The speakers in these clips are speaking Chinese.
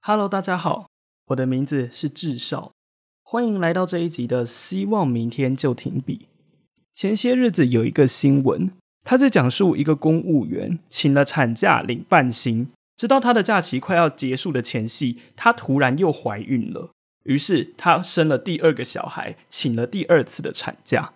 Hello，大家好，我的名字是智少，欢迎来到这一集的《希望明天就停笔》。前些日子有一个新闻，他在讲述一个公务员请了产假领半薪，直到他的假期快要结束的前夕，他突然又怀孕了，于是他生了第二个小孩，请了第二次的产假，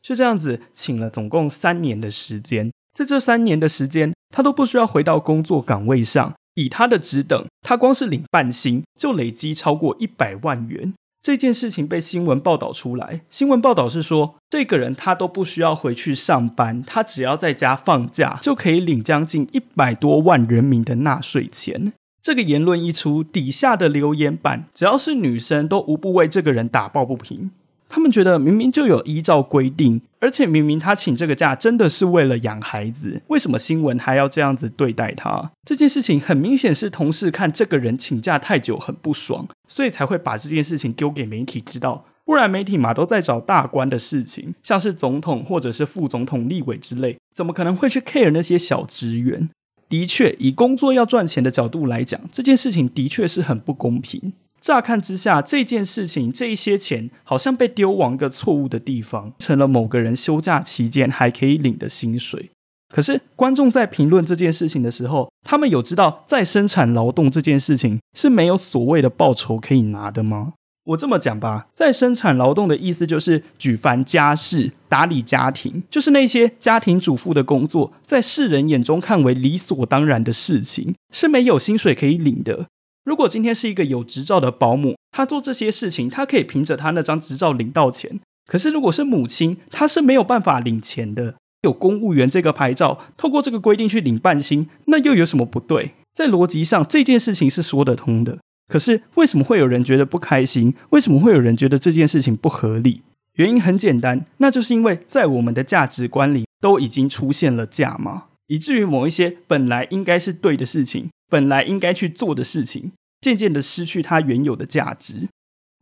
就这样子请了总共三年的时间，在这三年的时间，他都不需要回到工作岗位上。以他的职等，他光是领半薪就累积超过一百万元。这件事情被新闻报道出来，新闻报道是说，这个人他都不需要回去上班，他只要在家放假就可以领将近一百多万人民的纳税钱。这个言论一出，底下的留言板只要是女生都无不为这个人打抱不平。他们觉得明明就有依照规定，而且明明他请这个假真的是为了养孩子，为什么新闻还要这样子对待他？这件事情很明显是同事看这个人请假太久很不爽，所以才会把这件事情丢给媒体知道。不然媒体嘛都在找大官的事情，像是总统或者是副总统、立委之类，怎么可能会去 care 那些小职员？的确，以工作要赚钱的角度来讲，这件事情的确是很不公平。乍看之下，这件事情这一些钱好像被丢往一个错误的地方，成了某个人休假期间还可以领的薪水。可是观众在评论这件事情的时候，他们有知道再生产劳动这件事情是没有所谓的报酬可以拿的吗？我这么讲吧，再生产劳动的意思就是举凡家事、打理家庭，就是那些家庭主妇的工作，在世人眼中看为理所当然的事情，是没有薪水可以领的。如果今天是一个有执照的保姆，她做这些事情，她可以凭着她那张执照领到钱。可是如果是母亲，她是没有办法领钱的。有公务员这个牌照，透过这个规定去领半薪，那又有什么不对？在逻辑上，这件事情是说得通的。可是为什么会有人觉得不开心？为什么会有人觉得这件事情不合理？原因很简单，那就是因为在我们的价值观里都已经出现了价码，以至于某一些本来应该是对的事情。本来应该去做的事情，渐渐的失去它原有的价值；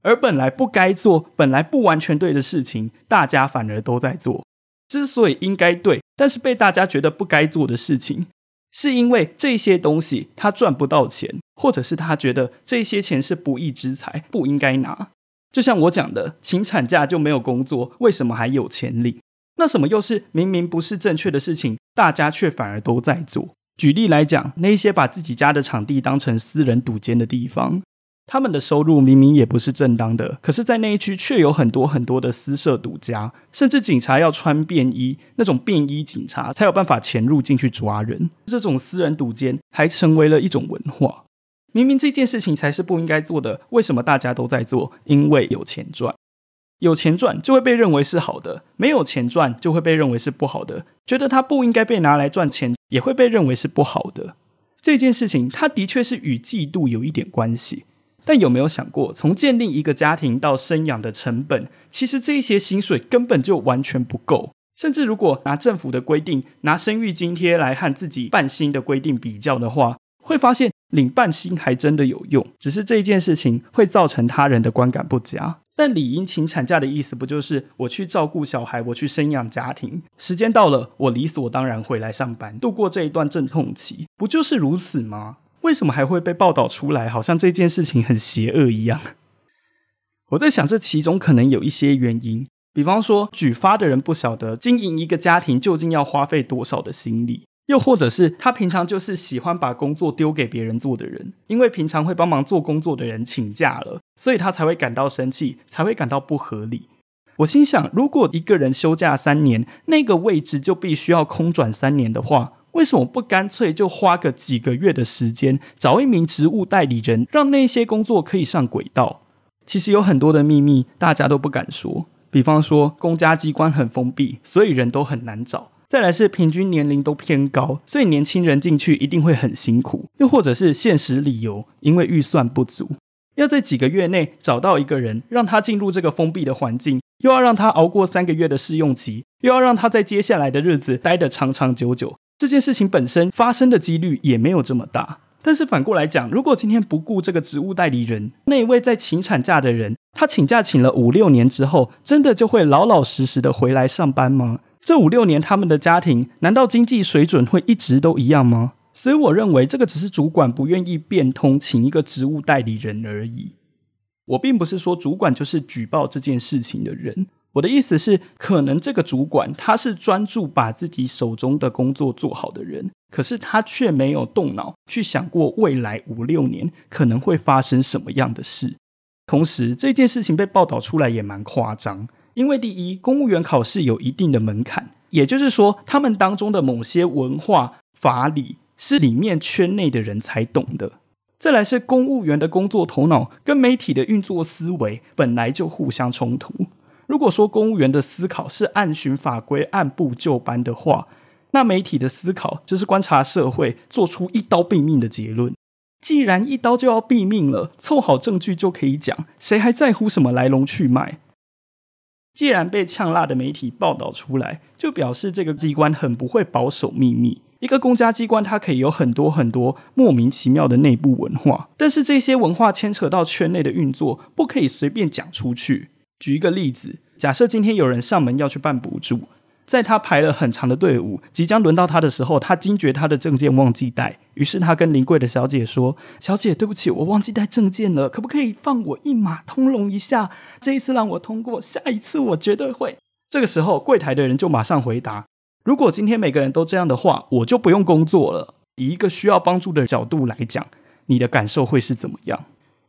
而本来不该做、本来不完全对的事情，大家反而都在做。之所以应该对，但是被大家觉得不该做的事情，是因为这些东西他赚不到钱，或者是他觉得这些钱是不义之财，不应该拿。就像我讲的，请产假就没有工作，为什么还有钱领？那什么又是明明不是正确的事情，大家却反而都在做？举例来讲，那些把自己家的场地当成私人赌间的地方，他们的收入明明也不是正当的，可是，在那一区却有很多很多的私设赌家，甚至警察要穿便衣，那种便衣警察才有办法潜入进去抓人。这种私人赌间还成为了一种文化。明明这件事情才是不应该做的，为什么大家都在做？因为有钱赚。有钱赚就会被认为是好的，没有钱赚就会被认为是不好的。觉得他不应该被拿来赚钱，也会被认为是不好的。这件事情，它的确是与嫉妒有一点关系。但有没有想过，从建立一个家庭到生养的成本，其实这些薪水根本就完全不够。甚至如果拿政府的规定、拿生育津贴来和自己半薪的规定比较的话，会发现领半薪还真的有用。只是这件事情会造成他人的观感不佳。但理应请产假的意思，不就是我去照顾小孩，我去生养家庭，时间到了，我理所当然回来上班，度过这一段阵痛期，不就是如此吗？为什么还会被报道出来，好像这件事情很邪恶一样？我在想，这其中可能有一些原因，比方说，举发的人不晓得经营一个家庭究竟要花费多少的心力。又或者是他平常就是喜欢把工作丢给别人做的人，因为平常会帮忙做工作的人请假了，所以他才会感到生气，才会感到不合理。我心想，如果一个人休假三年，那个位置就必须要空转三年的话，为什么不干脆就花个几个月的时间，找一名职务代理人，让那些工作可以上轨道？其实有很多的秘密大家都不敢说，比方说公家机关很封闭，所以人都很难找。再来是平均年龄都偏高，所以年轻人进去一定会很辛苦。又或者是现实理由，因为预算不足，要在几个月内找到一个人，让他进入这个封闭的环境，又要让他熬过三个月的试用期，又要让他在接下来的日子待得长长久久，这件事情本身发生的几率也没有这么大。但是反过来讲，如果今天不顾这个职务代理人那一位在请产假的人，他请假请了五六年之后，真的就会老老实实的回来上班吗？这五六年他们的家庭难道经济水准会一直都一样吗？所以我认为这个只是主管不愿意变通，请一个职务代理人而已。我并不是说主管就是举报这件事情的人。我的意思是，可能这个主管他是专注把自己手中的工作做好的人，可是他却没有动脑去想过未来五六年可能会发生什么样的事。同时，这件事情被报道出来也蛮夸张，因为第一，公务员考试有一定的门槛，也就是说，他们当中的某些文化法理是里面圈内的人才懂的。再来是公务员的工作头脑跟媒体的运作思维本来就互相冲突。如果说公务员的思考是按循法规、按部就班的话，那媒体的思考就是观察社会，做出一刀毙命的结论。既然一刀就要毙命了，凑好证据就可以讲，谁还在乎什么来龙去脉？既然被呛辣的媒体报道出来，就表示这个机关很不会保守秘密。一个公家机关，它可以有很多很多莫名其妙的内部文化，但是这些文化牵扯到圈内的运作，不可以随便讲出去。举一个例子，假设今天有人上门要去办补助，在他排了很长的队伍，即将轮到他的时候，他惊觉他的证件忘记带，于是他跟临柜的小姐说：“小姐，对不起，我忘记带证件了，可不可以放我一马通融一下？这一次让我通过，下一次我绝对会。”这个时候，柜台的人就马上回答：“如果今天每个人都这样的话，我就不用工作了。”以一个需要帮助的角度来讲，你的感受会是怎么样？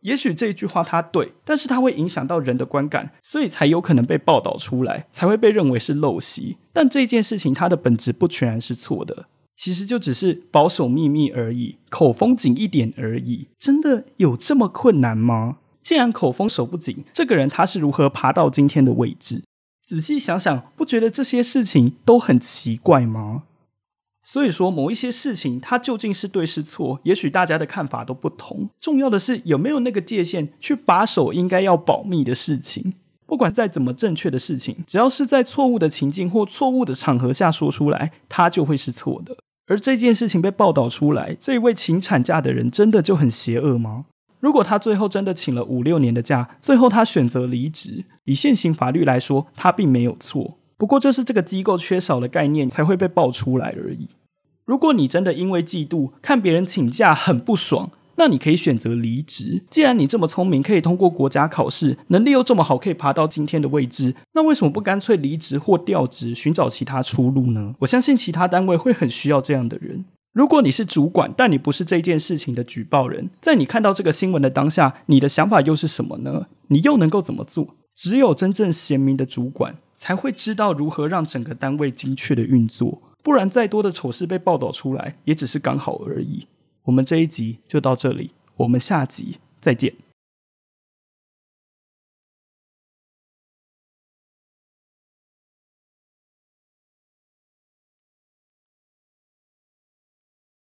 也许这句话它对，但是它会影响到人的观感，所以才有可能被报道出来，才会被认为是陋习。但这件事情它的本质不全然是错的，其实就只是保守秘密而已，口风紧一点而已。真的有这么困难吗？既然口风守不紧，这个人他是如何爬到今天的位置？仔细想想，不觉得这些事情都很奇怪吗？所以说，某一些事情它究竟是对是错，也许大家的看法都不同。重要的是有没有那个界限去把守应该要保密的事情。不管再怎么正确的事情，只要是在错误的情境或错误的场合下说出来，它就会是错的。而这件事情被报道出来，这一位请产假的人真的就很邪恶吗？如果他最后真的请了五六年的假，最后他选择离职，以现行法律来说，他并没有错。不过，就是这个机构缺少了概念，才会被爆出来而已。如果你真的因为嫉妒看别人请假很不爽，那你可以选择离职。既然你这么聪明，可以通过国家考试，能力又这么好，可以爬到今天的位置，那为什么不干脆离职或调职，寻找其他出路呢？我相信其他单位会很需要这样的人。如果你是主管，但你不是这件事情的举报人，在你看到这个新闻的当下，你的想法又是什么呢？你又能够怎么做？只有真正贤明的主管。才会知道如何让整个单位精确的运作，不然再多的丑事被报道出来，也只是刚好而已。我们这一集就到这里，我们下集再见。